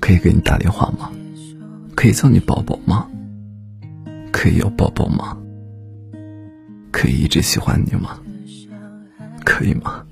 可以给你打电话吗？可以叫你宝宝吗？可以有宝宝吗？可以一直喜欢你吗？可以吗？